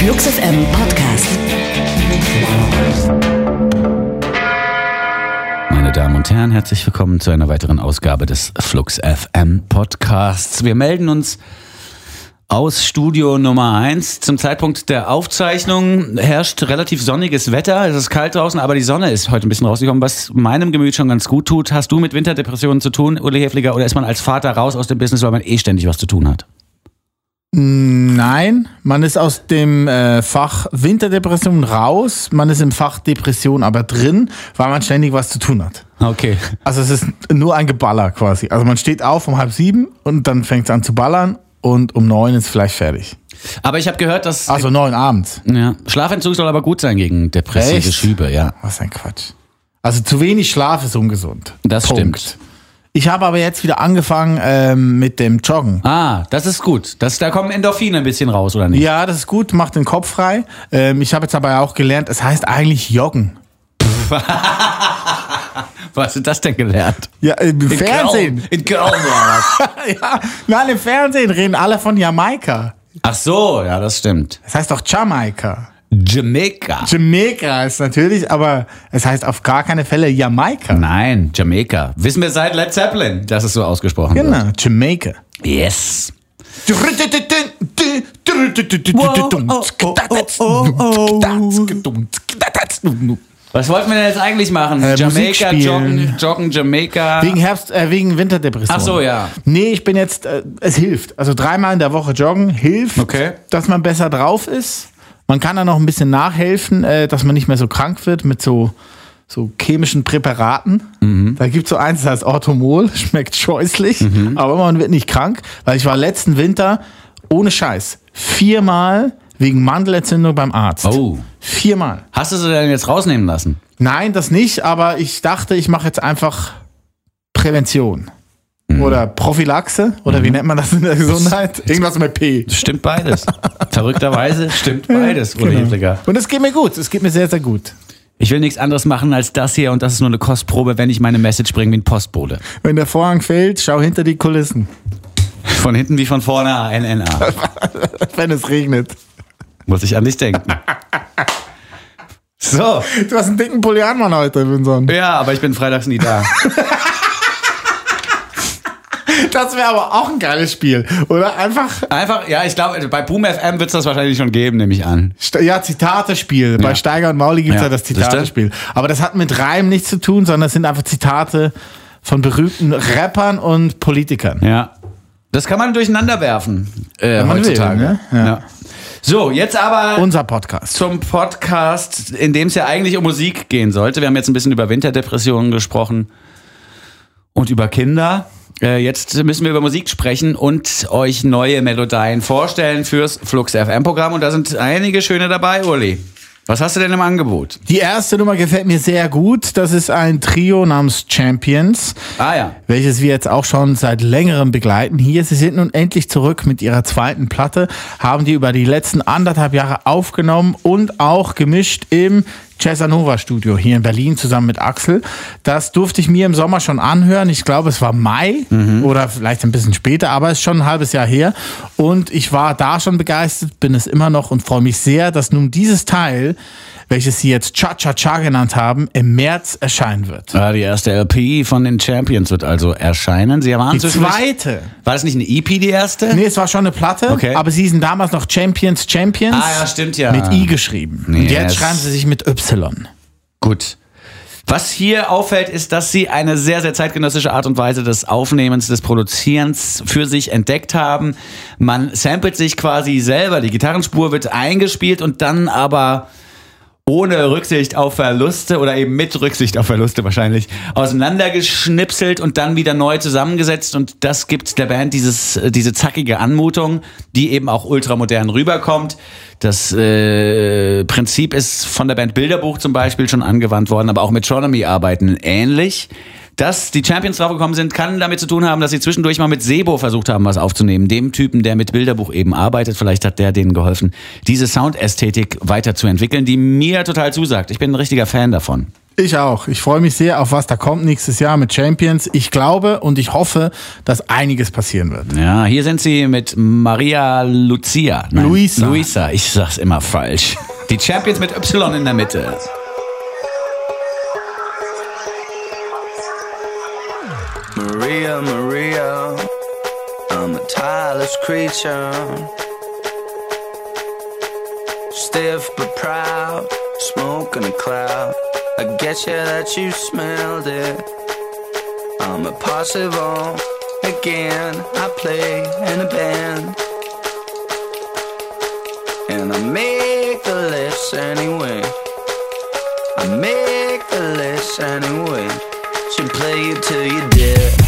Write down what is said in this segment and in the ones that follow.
Flux FM Podcast. Meine Damen und Herren, herzlich willkommen zu einer weiteren Ausgabe des Flux FM Podcasts. Wir melden uns aus Studio Nummer 1. Zum Zeitpunkt der Aufzeichnung herrscht relativ sonniges Wetter. Es ist kalt draußen, aber die Sonne ist heute ein bisschen rausgekommen, was meinem Gemüt schon ganz gut tut. Hast du mit Winterdepressionen zu tun, Uli Hefliger, oder ist man als Vater raus aus dem Business, weil man eh ständig was zu tun hat? Nein, man ist aus dem äh, Fach Winterdepression raus, man ist im Fach Depression aber drin, weil man ständig was zu tun hat. Okay. Also es ist nur ein Geballer quasi. Also man steht auf um halb sieben und dann fängt es an zu ballern und um neun ist vielleicht fertig. Aber ich habe gehört, dass Also neun abends. ja, Schlafentzug soll aber gut sein gegen depressive Echt? Schübe, ja. Was ein Quatsch. Also zu wenig Schlaf ist ungesund. Das stimmt. Ich habe aber jetzt wieder angefangen ähm, mit dem Joggen. Ah, das ist gut. Das, da kommen Endorphine ein bisschen raus, oder nicht? Ja, das ist gut, macht den Kopf frei. Ähm, ich habe jetzt aber auch gelernt, es heißt eigentlich Joggen. Wo hast du das denn gelernt? Ja, im Fernsehen. Köln. In Köln, ja. ja, nein, im Fernsehen reden alle von Jamaika. Ach so, ja, das stimmt. Es heißt doch Jamaika. Jamaica. Jamaica ist natürlich, aber es heißt auf gar keine Fälle Jamaika. Nein, Jamaica. Wissen wir seit Led Zeppelin, dass es so ausgesprochen wird. Genau, Jamaica. Yes. Was wollten wir denn jetzt eigentlich machen? Äh, spielen. joggen, joggen, Jamaica. Wegen Herbst, äh, wegen Winterdepression. Ach so, ja. Nee, ich bin jetzt, äh, es hilft. Also dreimal in der Woche joggen hilft, Okay. dass man besser drauf ist. Man kann da noch ein bisschen nachhelfen, äh, dass man nicht mehr so krank wird mit so, so chemischen Präparaten. Mhm. Da gibt es so eins, das heißt Orthomol, schmeckt scheußlich, Mhm. aber man wird nicht krank, weil ich war letzten Winter ohne Scheiß viermal wegen Mandelentzündung beim Arzt. Oh. Viermal. Hast du sie denn jetzt rausnehmen lassen? Nein, das nicht, aber ich dachte, ich mache jetzt einfach Prävention. Mhm. Oder Prophylaxe, oder wie nennt man das in der Gesundheit? Irgendwas mit P. Stimmt beides. Verrückterweise stimmt beides, Uli Genau. Hefliger. Und es geht mir gut, es geht mir sehr, sehr gut. Ich will nichts anderes machen als das hier und das ist nur eine Kostprobe, wenn ich meine Message bringe wie ein Postbote. Wenn der Vorhang fällt, schau hinter die Kulissen, Von hinten wie von vorne ANNA. wenn es regnet. Muss ich an dich denken. So. Du hast einen dicken Polianmann heute, Vinson. Ja, aber ich bin freitags nie da. Das wäre aber auch ein geiles Spiel, oder? Einfach, Einfach, ja, ich glaube, bei Boom FM wird es das wahrscheinlich schon geben, nehme ich an. Ja, Zitate-Spiel. Bei Ja. Steiger und Mauli gibt es Ja, ja, das. Zitate-Spiel. Aber das hat mit Reim nichts zu tun, sondern es sind einfach Zitate von berühmten Rappern und Politikern. Ja. Das kann man durcheinander werfen äh, man will, heutzutage. ne? ja. Ja. So, jetzt aber Unser Podcast. zum Podcast, in dem es ja eigentlich um Musik gehen sollte. Wir haben jetzt ein bisschen über Winterdepressionen gesprochen und über Kinder. Äh, Jetzt müssen wir über Musik sprechen und euch neue Melodien vorstellen fürs Flux FM Programm. Und da sind einige schöne dabei, Uli. Was hast du denn im Angebot? Die erste Nummer gefällt mir sehr gut. Das ist ein Trio namens Champions, Ah ja. welches wir jetzt auch schon seit längerem begleiten. Hier, sie sind nun endlich zurück mit ihrer zweiten Platte, haben die über die letzten anderthalb Jahre aufgenommen und auch gemischt im Cesanova Studio hier in Berlin zusammen mit Axel. Das durfte ich mir im Sommer schon anhören. Ich glaube, es war Mai oder vielleicht ein bisschen später, aber es ist schon ein halbes Jahr her. Und ich war da schon begeistert, bin es immer noch und freue mich sehr, dass nun dieses Teil, welches sie jetzt Cha-Cha-Cha genannt haben, im März erscheinen wird. Ah, die erste LP von den Champions wird also erscheinen. Sie waren Die zweite. War das nicht eine EP, die erste? Nee, es war schon eine Platte, Okay. aber sie hießen damals noch Champions Champions. Ah, ja, stimmt ja. Mit I geschrieben. Und Yes. jetzt schreiben sie sich mit Y. Gut. Was hier auffällt, ist, dass sie eine sehr, sehr zeitgenössische Art und Weise des Aufnehmens, des Produzierens für sich entdeckt haben. Man samplet sich quasi selber, die Gitarrenspur wird eingespielt und dann aber ohne Rücksicht auf Verluste oder eben mit Rücksicht auf Verluste wahrscheinlich auseinandergeschnipselt und dann wieder neu zusammengesetzt und das gibt der Band dieses, diese zackige Anmutung, die eben auch ultramodern rüberkommt. Das äh, Prinzip ist von der Band Bilderbuch zum Beispiel schon angewandt worden, aber auch Metronomy arbeiten ähnlich. Dass die Champions draufgekommen sind, kann damit zu tun haben, dass sie zwischendurch mal mit Sebo versucht haben, was aufzunehmen. Dem Typen, der mit Bilderbuch eben arbeitet. Vielleicht hat der denen geholfen, diese Soundästhetik weiterzuentwickeln, die mir total zusagt. Ich bin ein richtiger Fan davon. Ich auch. Ich freue mich sehr auf was da kommt nächstes Jahr mit Champions. Ich glaube und ich hoffe, dass einiges passieren wird. Ja, hier sind sie mit Maria Lucia. Nein, Luisa. Luisa, ich sag's immer falsch. Die Champions mit Y in der Mitte. Maria, Maria, I'm a tireless creature. Stiff but proud, smoke in a cloud. I get you that you smelled it. I'm a possible again. I play in a band. And I make the list anyway. I make the list anyway. She play you till you dead.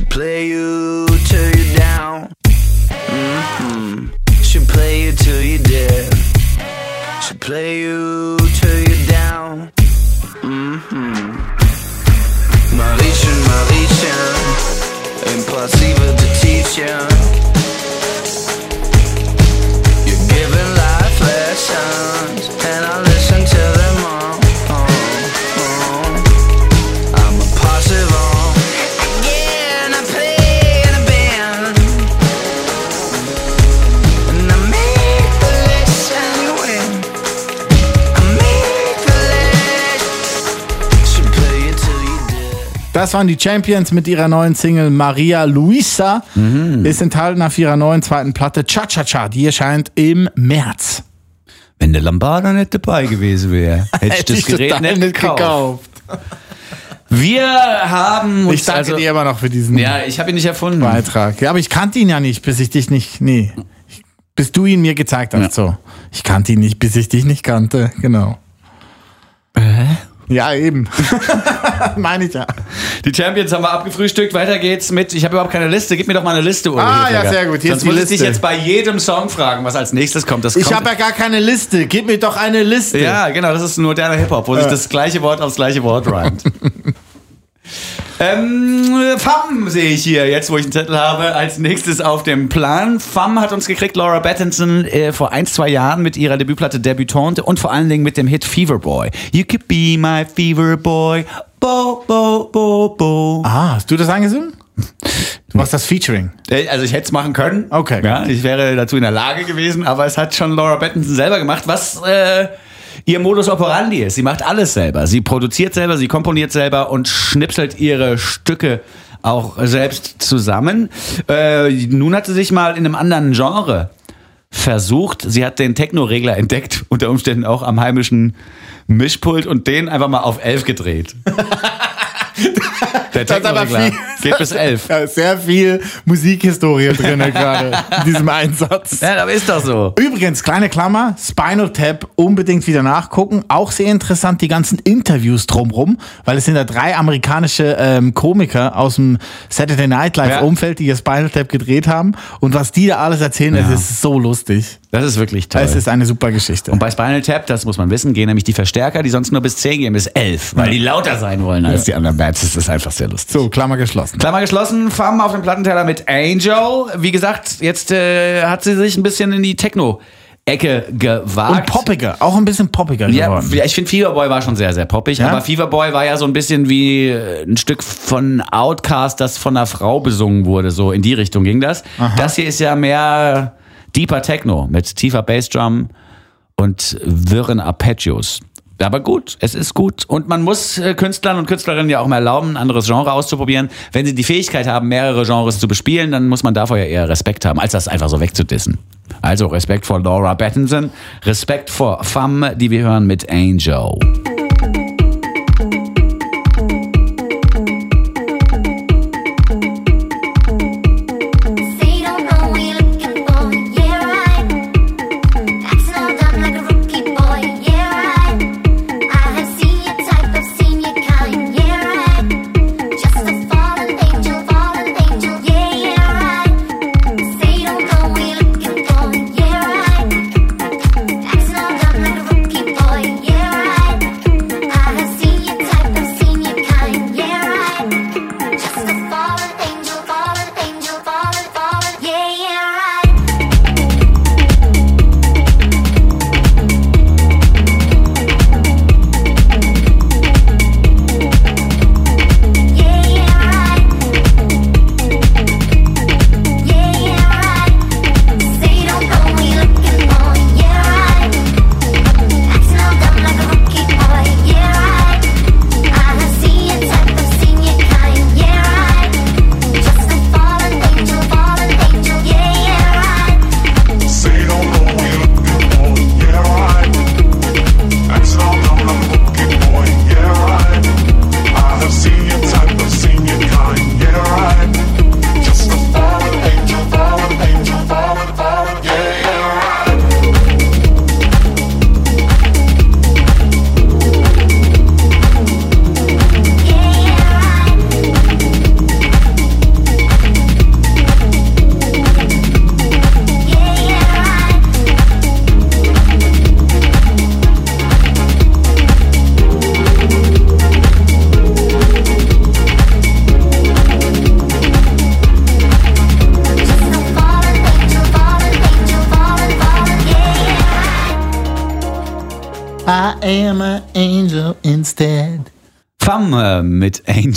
She play you till you down. hmm She play you till you dead. She play you till you down. hmm Marischen, Marischen, impossible to teach you. Das waren die Champions mit ihrer neuen Single Maria Luisa. Ist enthalten auf ihrer neuen zweiten Platte Cha Cha Cha. Die erscheint im März. Wenn der Lombardo nicht dabei gewesen wäre, hätte ich das Gerät total nicht gekauft. Wir haben uns Ich danke also, dir immer noch für diesen Ja, ich habe ihn nicht erfunden. Beitrag. Ja, aber ich kannte ihn ja nicht, bis ich dich nicht. Nee. Ich- Bis du ihn mir gezeigt hast. Ja. So. Ich kannte ihn nicht, bis ich dich nicht kannte. Genau. Ja, eben. Meine ich ja. Die Champions haben wir abgefrühstückt. Weiter geht's mit. Ich habe überhaupt keine Liste. Gib mir doch mal eine Liste, Uli. Ah, ja, Hilfiger. sehr gut. Hier Sonst muss ich dich jetzt bei jedem Song fragen, was als nächstes kommt. Das Ich habe ja gar keine Liste. Gib mir doch eine Liste. Ja, genau, das ist ein moderner Hip-Hop, wo sich das gleiche Wort aufs gleiche Wort reimt. ähm, FAM sehe ich hier, jetzt wo ich einen Zettel habe, als nächstes auf dem Plan. FAM hat uns gekriegt, Laura Battinson, äh, vor ein, zwei Jahren mit ihrer Debütplatte Debutante und vor allen Dingen mit dem Hit Fever Boy. You could be my Fever Boy. Bo, bo, bo, bo. Ah, hast du das angesungen? Du machst das Featuring. Äh, Also ich hätte es machen können. Okay, Ja, ich wäre dazu in der Lage gewesen, aber es hat schon Laura Battinson selber gemacht, was äh, ihr Modus operandi ist. Sie macht alles selber. Sie produziert selber, sie komponiert selber und schnipselt ihre Stücke auch selbst zusammen. Äh, nun hat sie sich mal in einem anderen Genre versucht. Sie hat den Techno-Regler entdeckt, unter Umständen auch am heimischen Mischpult und den einfach mal auf 11 gedreht. Der Das ist aber Techno-Regler viel- geht bis 11. Da ist sehr viel Musikhistorie drin gerade in diesem Einsatz. Ja, aber ist doch so. Übrigens, kleine Klammer, Spinal Tap unbedingt wieder nachgucken. Auch sehr interessant die ganzen Interviews drumrum, weil es sind da drei amerikanische ähm, Komiker aus dem Saturday Night Live. Umfeld, die ihr Spinal Tap gedreht haben. Und was die da alles erzählen, Ja. das ist so lustig. Das ist wirklich toll. Es ist eine super Geschichte. und bei Spinal Tap, das muss man wissen, gehen nämlich die Verstärker, die sonst nur bis 10 gehen, bis 11, weil die lauter sein wollen als die anderen Bands. Das ist einfach sehr lustig. So, Klammer geschlossen. Klammer geschlossen, FAM auf dem Plattenteller mit Angel. Wie gesagt, jetzt äh, hat sie sich ein bisschen in die Techno-Ecke gewagt. Und poppiger, auch ein bisschen poppiger Ja, geworden. ja, ich finde Feverboy war schon sehr, sehr poppig, Ja? aber Feverboy war ja so ein bisschen wie äh, ein Stück von Outcast, das von einer Frau besungen wurde, so in die Richtung ging das. Das hier ist ja mehr deeper Techno mit tiefer Bassdrum und wirren Arpeggios. Aber gut, es ist gut. Und man muss äh, Künstlern und Künstlerinnen ja auch mal erlauben, ein anderes Genre auszuprobieren. Wenn sie die Fähigkeit haben, mehrere Genres zu bespielen, dann muss man davor ja eher Respekt haben, als das einfach so wegzudissen. Also Respekt vor Laura Battinson, Respekt vor Femme, die wir hören mit Angel.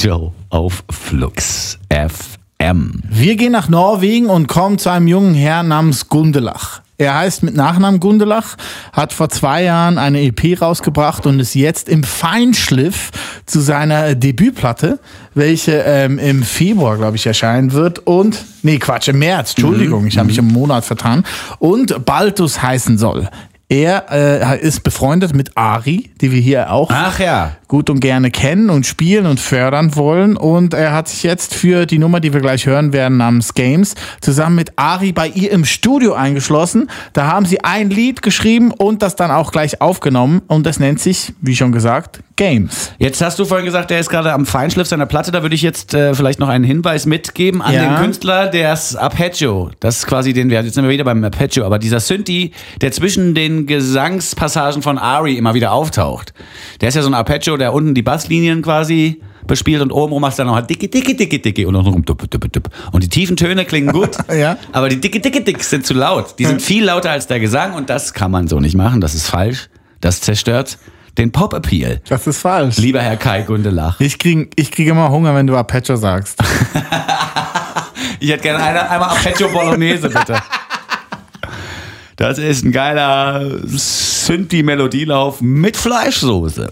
Angel auf Flux FM. Wir gehen nach Norwegen und kommen zu einem jungen Herrn namens Gundelach. Er heißt mit Nachnamen Gundelach, hat vor zwei Jahren eine EP rausgebracht und ist jetzt im Feinschliff zu seiner Debütplatte, welche ähm, im Februar, glaube ich, erscheinen wird. Und, nee, Quatsch, im März, Entschuldigung, ich habe mich im Monat vertan. Und Baltus heißen soll. Er äh, ist befreundet mit Ari, die wir hier auch Ach ja. Gut und gerne kennen und spielen und fördern wollen. Und er hat sich jetzt für die Nummer, die wir gleich hören werden, namens Games, zusammen mit Ari bei ihr im Studio eingeschlossen. Da haben sie ein Lied geschrieben und das dann auch gleich aufgenommen. Und das nennt sich, wie schon gesagt, Games. Jetzt hast du vorhin gesagt, der ist gerade am Feinschliff seiner Platte. Da würde ich jetzt äh, vielleicht noch einen Hinweis mitgeben an Ja. den Künstler, der ist Arpeggio. Das ist quasi den, jetzt sind wir wieder beim Arpeggio, aber dieser Synthi, der zwischen den Gesangspassagen von Ari immer wieder auftaucht. Der ist ja so ein Arpeggio, der unten die Basslinien quasi bespielt und oben rum machst du dann noch halt dicke, dicke, dicke, dicke und unten rum dupp, dupp, dupp. Und die tiefen Töne klingen gut, Ja. aber die dicke, dicke, dicke sind zu laut. Die sind viel lauter als der Gesang und das kann man so nicht machen. Das ist falsch. Das zerstört den Pop-Appeal. Das ist falsch. Lieber Herr Kai Gundelach. Ich kriege ich krieg immer Hunger, wenn du Arpeggio sagst. Ich hätte gerne eine, einmal Arpeggio Bolognese, bitte. Das ist ein geiler Synthi-Melodielauf mit Fleischsoße.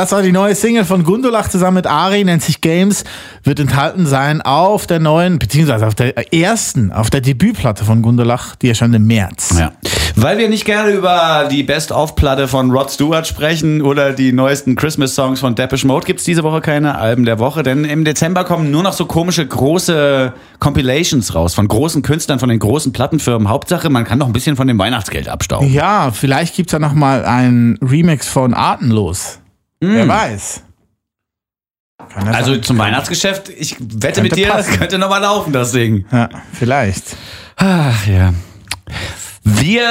Das war die neue Single von Gundulach zusammen mit Ari, nennt sich Games, wird enthalten sein auf der neuen, beziehungsweise auf der ersten, auf der Debütplatte von Gundulach, die erscheint im März. Ja. Weil wir nicht gerne über die Best-of-Platte von Rod Stewart sprechen oder die neuesten Christmas-Songs von Depeche Mode, gibt's diese Woche keine Alben der Woche, denn im Dezember kommen nur noch so komische große Compilations raus von großen Künstlern, von den großen Plattenfirmen. Hauptsache, man kann noch ein bisschen von dem Weihnachtsgeld abstauben. Ja, vielleicht gibt's ja noch mal ein Remix von Atemlos. Wer weiß. Also zum Weihnachtsgeschäft, ich wette mit dir, das passen. könnte noch mal laufen, das Ding. Ja, vielleicht. Ach ja. Wir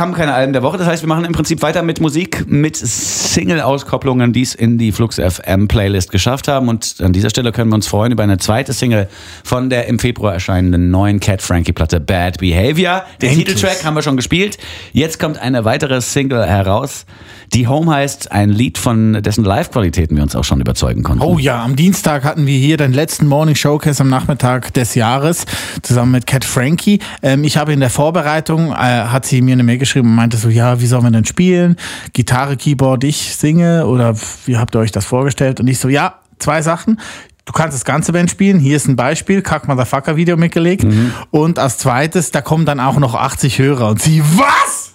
haben keine Alben der Woche, das heißt, wir machen im Prinzip weiter mit Musik, mit Single-Auskopplungen, die es in die Flux FM Playlist geschafft haben. Und an dieser Stelle können wir uns freuen über eine zweite Single von der im Februar erscheinenden neuen Cat Frankie Platte Bad Behavior. Den Endlich. Titeltrack haben wir schon gespielt. Jetzt kommt eine weitere Single heraus, die Home heißt, ein Lied von dessen Live-Qualitäten wir uns auch schon überzeugen konnten. Oh ja, am Dienstag hatten wir hier den letzten Morning Showcase am Nachmittag des Jahres zusammen mit Cat Frankie. Ähm, ich habe in der Vorbereitung, hat sie mir eine Mail geschrieben und meinte so, ja, wie sollen wir denn spielen? Gitarre, Keyboard, ich singe oder wie habt ihr euch das vorgestellt? Und ich so, ja, zwei Sachen. Du kannst das ganze Band spielen. Hier ist ein Beispiel, Kack Motherfucker Video mitgelegt. Und als zweites, da kommen dann auch noch 80 Hörer. Und sie, was?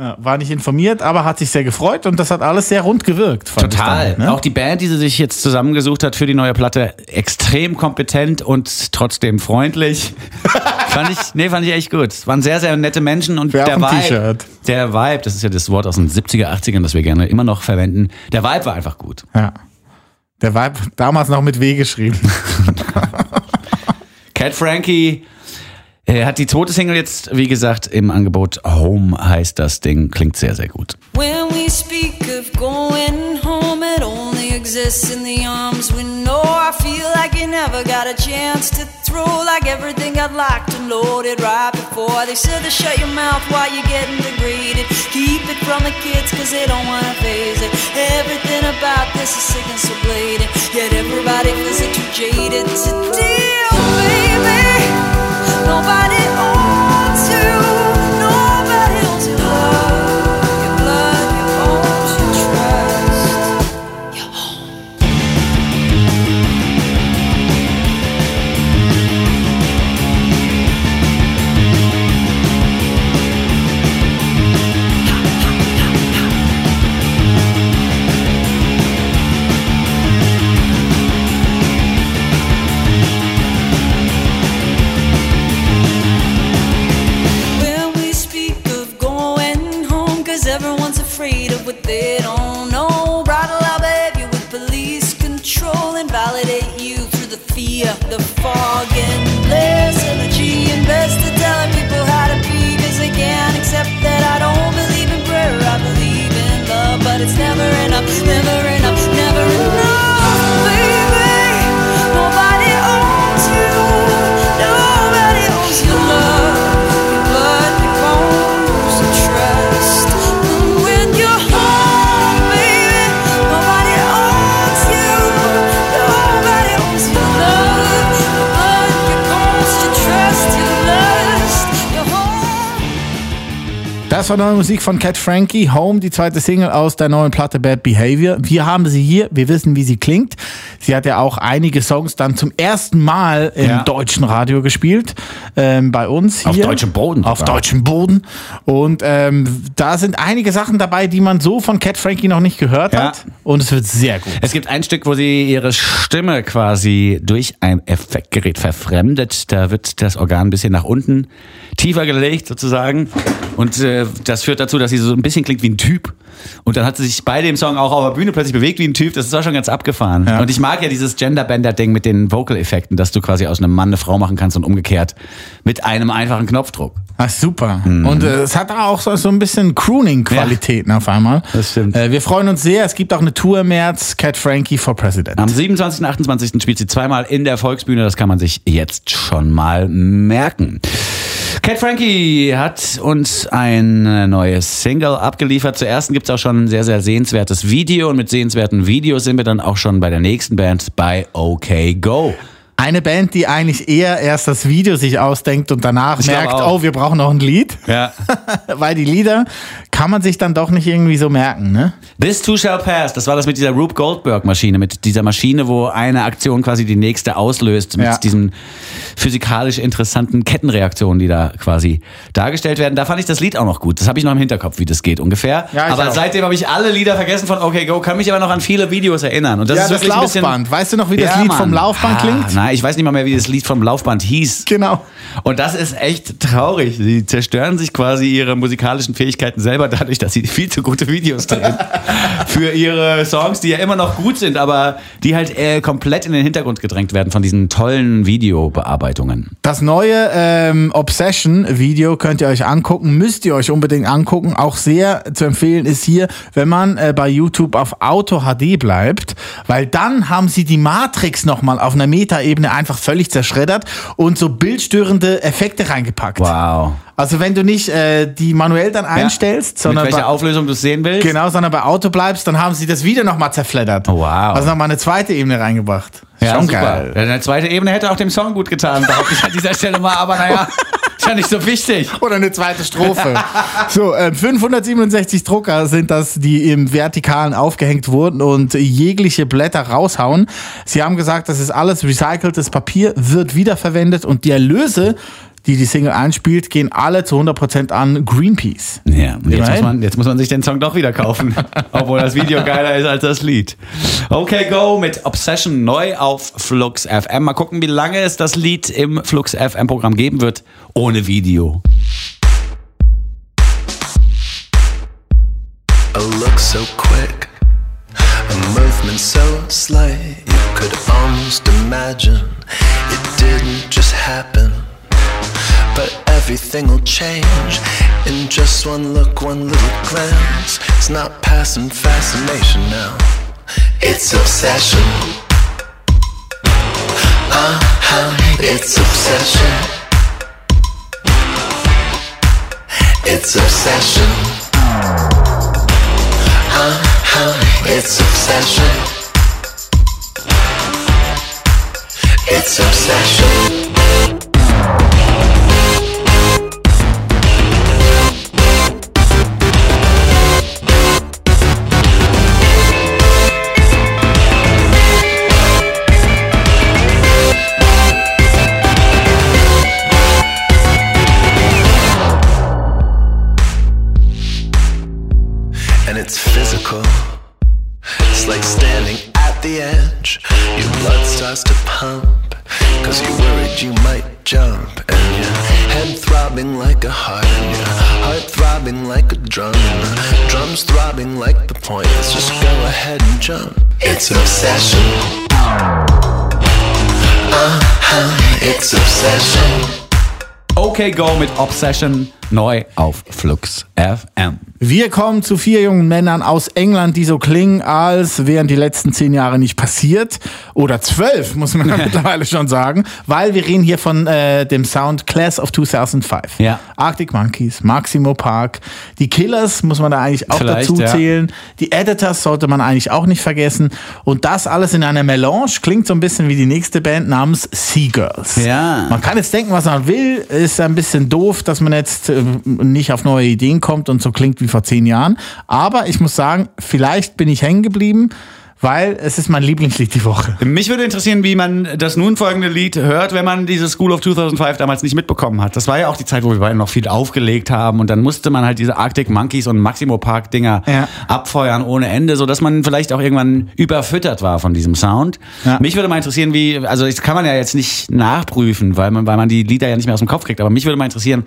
Ja, war nicht informiert, aber hat sich sehr gefreut und das hat alles sehr rund gewirkt. Total. dann, ne? Auch die Band, die sie sich jetzt zusammengesucht hat für die neue Platte, extrem kompetent und trotzdem freundlich. fand ich, nee, fand ich echt gut. Es waren sehr, sehr nette Menschen und Wer der Vibe, der Vibe, das ist ja das Wort aus den 70er, 80ern, das wir gerne immer noch verwenden. Der Vibe war einfach gut. Ja. Der war damals noch mit W geschrieben. Cat Frankie äh, hat die zweite Single jetzt, wie gesagt, im Angebot. Home heißt das Ding, klingt sehr, sehr gut. When we speak of going exists in the arms we know. I feel like you never got a chance to throw, like everything got locked and loaded right before. They said to shut your mouth while you're getting degraded. Keep it from the kids, cause they don't wanna phase it. Everything about this is sick and so blatant. Yet everybody feels it too jaded to deal, baby. Nobody owns Das war neue Musik von Cat Frankie, Home, die zweite Single aus der neuen Platte Bad Behavior. Wir haben sie hier, wir wissen, wie sie klingt. Sie hat ja auch einige Songs dann zum ersten Mal im Ja. deutschen Radio gespielt, ähm, bei uns hier. Auf deutschem Boden Auf sogar. deutschem Boden. Und ähm, da sind einige Sachen dabei, die man so von Cat Frankie noch nicht gehört Ja. hat. Und es wird sehr gut. Es gibt ein Stück, wo sie ihre Stimme quasi durch ein Effektgerät verfremdet. Da wird das Organ ein bisschen nach unten tiefer gelegt sozusagen. Und äh, das führt dazu, dass sie so ein bisschen klingt wie ein Typ. Und dann hat sie sich bei dem Song auch auf der Bühne plötzlich bewegt wie ein Typ. Das ist auch schon ganz abgefahren. Ja. Und ich mag ja dieses Gender-Bender-Ding mit den Vocal-Effekten, dass du quasi aus einem Mann eine Frau machen kannst und umgekehrt mit einem einfachen Knopfdruck. Ah, super. Und äh, es hat auch so, so ein bisschen Crooning-Qualitäten auf einmal. Das stimmt. Äh, wir freuen uns sehr. Es gibt auch eine Tour im März, Cat Frankie for President. Am 27. und 28. spielt sie zweimal in der Volksbühne. Das kann man sich jetzt schon mal merken. Cat Frankie hat uns ein neues Single abgeliefert. Zur ersten gibt es auch schon ein sehr, sehr sehenswertes Video. Und mit sehenswerten Videos sind wir dann auch schon bei der nächsten Band bei OK Go. Eine Band, die eigentlich eher erst das Video sich ausdenkt und danach Ich merkt, oh, wir brauchen noch ein Lied. Ja. Weil die Lieder kann man sich dann doch nicht irgendwie so merken, ne? This too shall pass. Das war das mit dieser Rube Goldberg Maschine, mit dieser Maschine, wo eine Aktion quasi die nächste auslöst, mit Ja. diesen physikalisch interessanten Kettenreaktionen, die da quasi dargestellt werden. Da fand ich das Lied auch noch gut. Das habe ich noch im Hinterkopf, wie das geht ungefähr. Ja, aber auch. seitdem habe ich alle Lieder vergessen von OK Go, kann mich aber noch an viele Videos erinnern. Und das ja, ist das wirklich ein bisschen Laufband. Weißt du noch, wie das Lied Mann. vom Laufband ah, klingt? Nein, ich weiß nicht mal mehr, wie das Lied vom Laufband hieß. Genau. Und das ist echt traurig. Sie zerstören sich quasi ihre musikalischen Fähigkeiten selber dadurch, dass sie viel zu gute Videos drehen. Für ihre Songs, die ja immer noch gut sind, aber die halt äh, komplett in den Hintergrund gedrängt werden von diesen tollen Videobearbeitungen. Das neue ähm, Obsession-Video könnt ihr euch angucken, müsst ihr euch unbedingt angucken. Auch sehr zu empfehlen ist hier, wenn man äh, bei YouTube auf Auto HD bleibt, weil dann haben sie die Matrix nochmal auf einer Metaebene einfach völlig zerschreddert und so bildstörende Effekte reingepackt. Wow. Also wenn du nicht äh, die manuell dann einstellst, Mit sondern welcher bei, Auflösung du sehen willst? genau, sondern bei Auto bleibst, dann haben sie das Video nochmal zerfleddert. Oh, wow. Also nochmal eine zweite Ebene reingebracht. Ja, Schon super. geil. Ja, Eine zweite Ebene hätte auch dem Song gut getan, behaupte ich an dieser Stelle mal, aber naja, ist ja nicht so wichtig. Oder eine zweite Strophe. so, äh, 567 Drucker sind das, die im Vertikalen aufgehängt wurden und jegliche Blätter raushauen. Sie haben gesagt, das ist alles recyceltes Papier, wird wiederverwendet und die Erlöse, die die Single einspielt, gehen alle zu 100% an Greenpeace. Ja, und jetzt muss, man, jetzt muss man sich den Song doch wieder kaufen. obwohl das Video geiler ist als das Lied. Okay, go mit Obsession neu auf Flux FM. Mal gucken, wie lange es das Lied im Flux FM Programm geben wird, ohne Video. A look so quick, a movement so slight, you could almost imagine it didn't just happen. But everything will change In just one look, one little glance, it's not passing fascination now. It's obsession. Uh huh, it's obsession. It's obsession. Uh huh, it's obsession. It's obsession. Cause you're worried you might jump. And your head throbbing like a heart, and your heart throbbing like a drum. And the drums throbbing like the point. Just go ahead and jump. It's obsession. Uh huh, it's obsession. Okay Go mit Obsession neu auf Flux FM. Wir kommen zu vier jungen Männern aus England, die so klingen, als wären die letzten zehn Jahre nicht passiert. Oder zwölf, muss man mittlerweile schon sagen. Weil wir reden hier von äh, dem Sound Class of 2005. Ja. Arctic Monkeys, Maximo Park, die Killers muss man da eigentlich auch Vielleicht, dazu ja. zählen. Die Editors sollte man eigentlich auch nicht vergessen. Und das alles in einer Melange klingt so ein bisschen wie die nächste Band namens Seagirls. Ja. Man kann jetzt denken, was man will. Ist ein bisschen doof, dass man jetzt äh, nicht auf neue Ideen kommt und so klingt wie vor zehn Jahren. Aber ich muss sagen, vielleicht bin ich hängen geblieben, weil es ist mein Lieblingslied die Woche. Mich würde interessieren, wie man das nun folgende Lied hört, wenn man diese School of 2005 damals nicht mitbekommen hat. Das war ja auch die Zeit, wo wir beide noch viel aufgelegt haben und dann musste man halt diese Arctic Monkeys und Maximo Park Dinger Ja. abfeuern ohne Ende, so dass man vielleicht auch irgendwann überfüttert war von diesem Sound. Ja. Mich würde mal interessieren, wie, also das kann man ja jetzt nicht nachprüfen, weil man, weil man die Lieder ja nicht mehr aus dem Kopf kriegt, aber mich würde mal interessieren,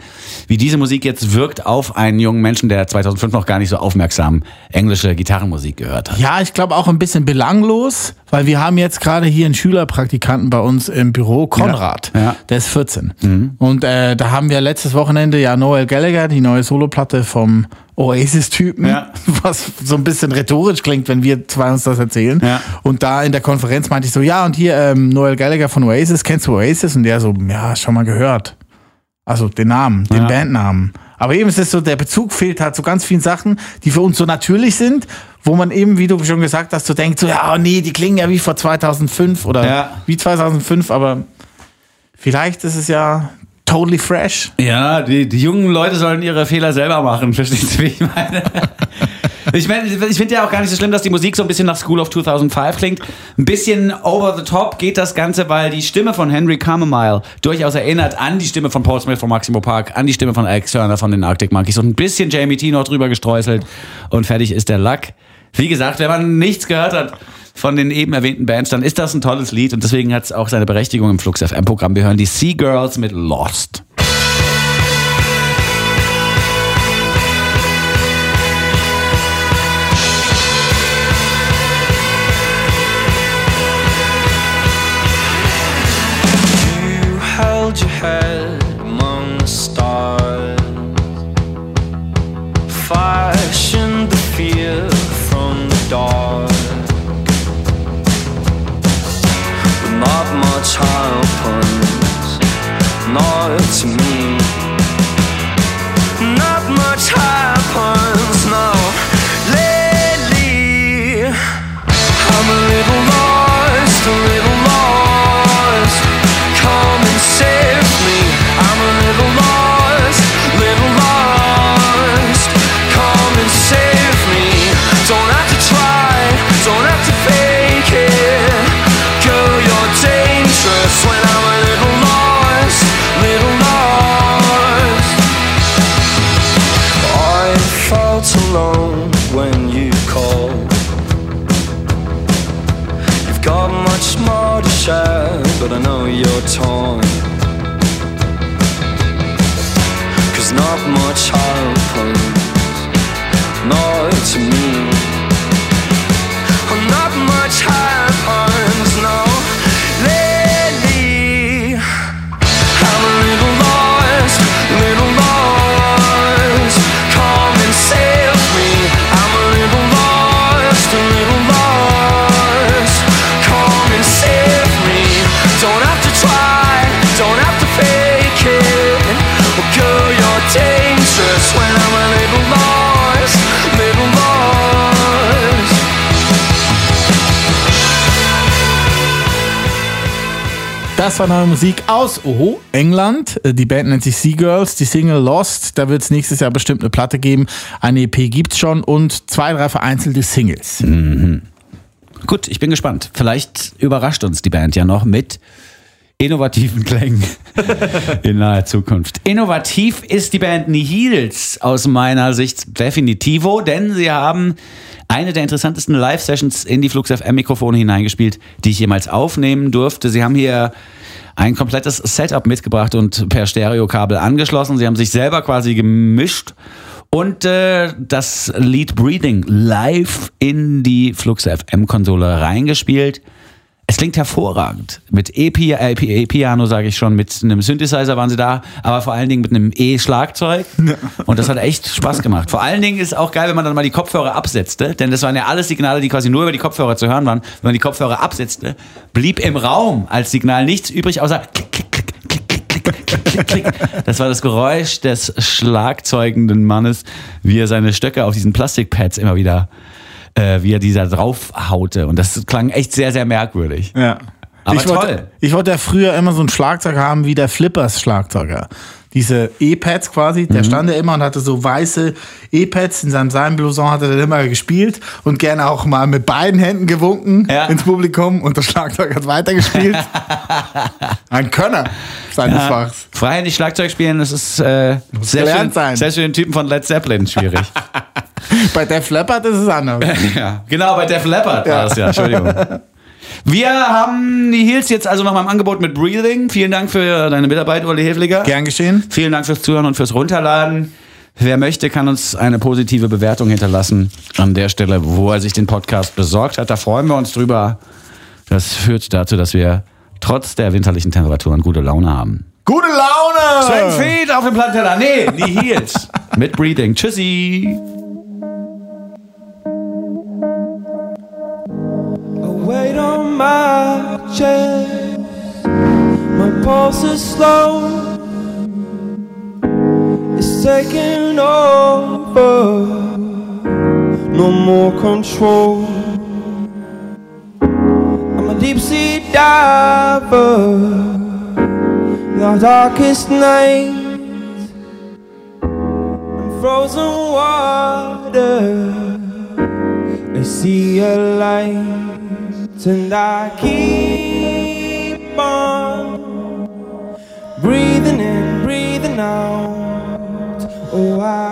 wie diese Musik jetzt wirkt auf einen jungen Menschen, der 2005 noch gar nicht so aufmerksam englische Gitarrenmusik gehört hat. Ja, ich glaube auch ein bisschen belanglos, weil wir haben jetzt gerade hier einen Schülerpraktikanten bei uns im Büro, Konrad. Ja. Ja. Der ist 14. Und äh, da haben wir letztes Wochenende ja Noel Gallagher, die neue Soloplatte vom Oasis-Typen, Ja. was so ein bisschen rhetorisch klingt, wenn wir zwei uns das erzählen. Ja. Und da in der Konferenz meinte ich so, ja, und hier ähm, Noel Gallagher von Oasis, kennst du Oasis? Und der so, ja, schon mal gehört. Also den Namen, den. Bandnamen. Aber eben ist es so, der Bezug fehlt halt zu ganz vielen Sachen, die für uns so natürlich sind, wo man eben, wie du schon gesagt hast, so denkt, so, ja, oh nee, die klingen ja wie vor 2005 oder Ja. wie 2005, aber vielleicht ist es ja totally fresh. Ja, die, die jungen Leute sollen ihre Fehler selber machen. Verstehst du, wie ich meine? Ich, mein, ich finde ja auch gar nicht so schlimm, dass die Musik so ein bisschen nach School of 2005 klingt. Ein bisschen over the top geht das Ganze, weil die Stimme von Henry Carmamile durchaus erinnert an die Stimme von Paul Smith von Maximo Park, an die Stimme von Alex Turner von den Arctic Monkeys und ein bisschen Jamie T noch drüber gestreuselt und fertig ist der Lack. Wie gesagt, wenn man nichts gehört hat von den eben erwähnten Bands, dann ist das ein tolles Lied und deswegen hat es auch seine Berechtigung im Flux FM Programm. Wir hören die Sea Girls mit Lost. Das war neue Musik aus oho, England. Äh, Die Band nennt sich Seagirls. Die Single Lost. Da wird es nächstes Jahr bestimmt eine Platte geben. Eine EP gibt's schon und zwei, drei vereinzelte Singles. Gut, ich bin gespannt. Vielleicht überrascht uns die Band ja noch mit innovativen Klängen in naher Zukunft. Innovativ ist die Band Nihils aus meiner Sicht definitivo, denn sie haben eine der interessantesten Live-Sessions in die Flux FM-Mikrofone hineingespielt, die ich jemals aufnehmen durfte. Sie haben hier ein komplettes Setup mitgebracht und per Stereokabel angeschlossen. Sie haben sich selber quasi gemischt und äh, das Lied Breathing live in die Flux FM-Konsole reingespielt. Es klingt hervorragend. Mit E-Piano, e, sage ich schon, mit einem Synthesizer waren sie da, aber vor allen Dingen mit einem E-Schlagzeug. Und das hat echt Spaß gemacht. Vor allen Dingen ist es auch geil, wenn man dann mal die Kopfhörer absetzte, denn das waren ja alles Signale, die quasi nur über die Kopfhörer zu hören waren. Wenn man die Kopfhörer absetzte, blieb im Raum als Signal nichts übrig, außer klick, klick, klick, klick, klick, klick, klick, klick. Das war das Geräusch des schlagzeugenden Mannes, wie er seine Stöcke auf diesen Plastikpads immer wieder äh, wie er dieser draufhaute. Und das klang echt sehr, sehr merkwürdig. Ja. Aber ich wollte, toll. ich wollte ja früher immer so ein Schlagzeug haben wie der Flippers Schlagzeuger. Diese E-Pads quasi, Mhm. der stand ja immer und hatte so weiße E-Pads. In seinem Seidenblouson hat er dann immer gespielt und gerne auch mal mit beiden Händen gewunken Ja. ins Publikum und das Schlagzeug hat weitergespielt. Ein Könner seines Fachs. Freihändig Schlagzeug spielen, das ist äh, sehr schön, sein. selbst für den Typen von Led Zeppelin schwierig. Bei Def Leppard ist es anders. ja, genau, bei Def Leppard war das ja, Entschuldigung. Wir haben die Heels jetzt also noch mal im Angebot mit Breathing. Vielen Dank für deine Mitarbeit, Uli Hefliger. Gern geschehen. Vielen Dank fürs Zuhören und fürs Runterladen. Wer möchte, kann uns eine positive Bewertung hinterlassen an der Stelle, wo er sich den Podcast besorgt hat. Da freuen wir uns drüber. Das führt dazu, dass wir trotz der winterlichen Temperaturen gute Laune haben. Gute Laune! Sven Feet auf dem Plattenteller. Nee, die Heels. Mit Breathing. Tschüssi. My chest. My pulse is slow. It's taking over. No more control. I'm a deep sea diver. The darkest night. I'm frozen water. I see a light and I keep on breathing in, breathing out. Oh, I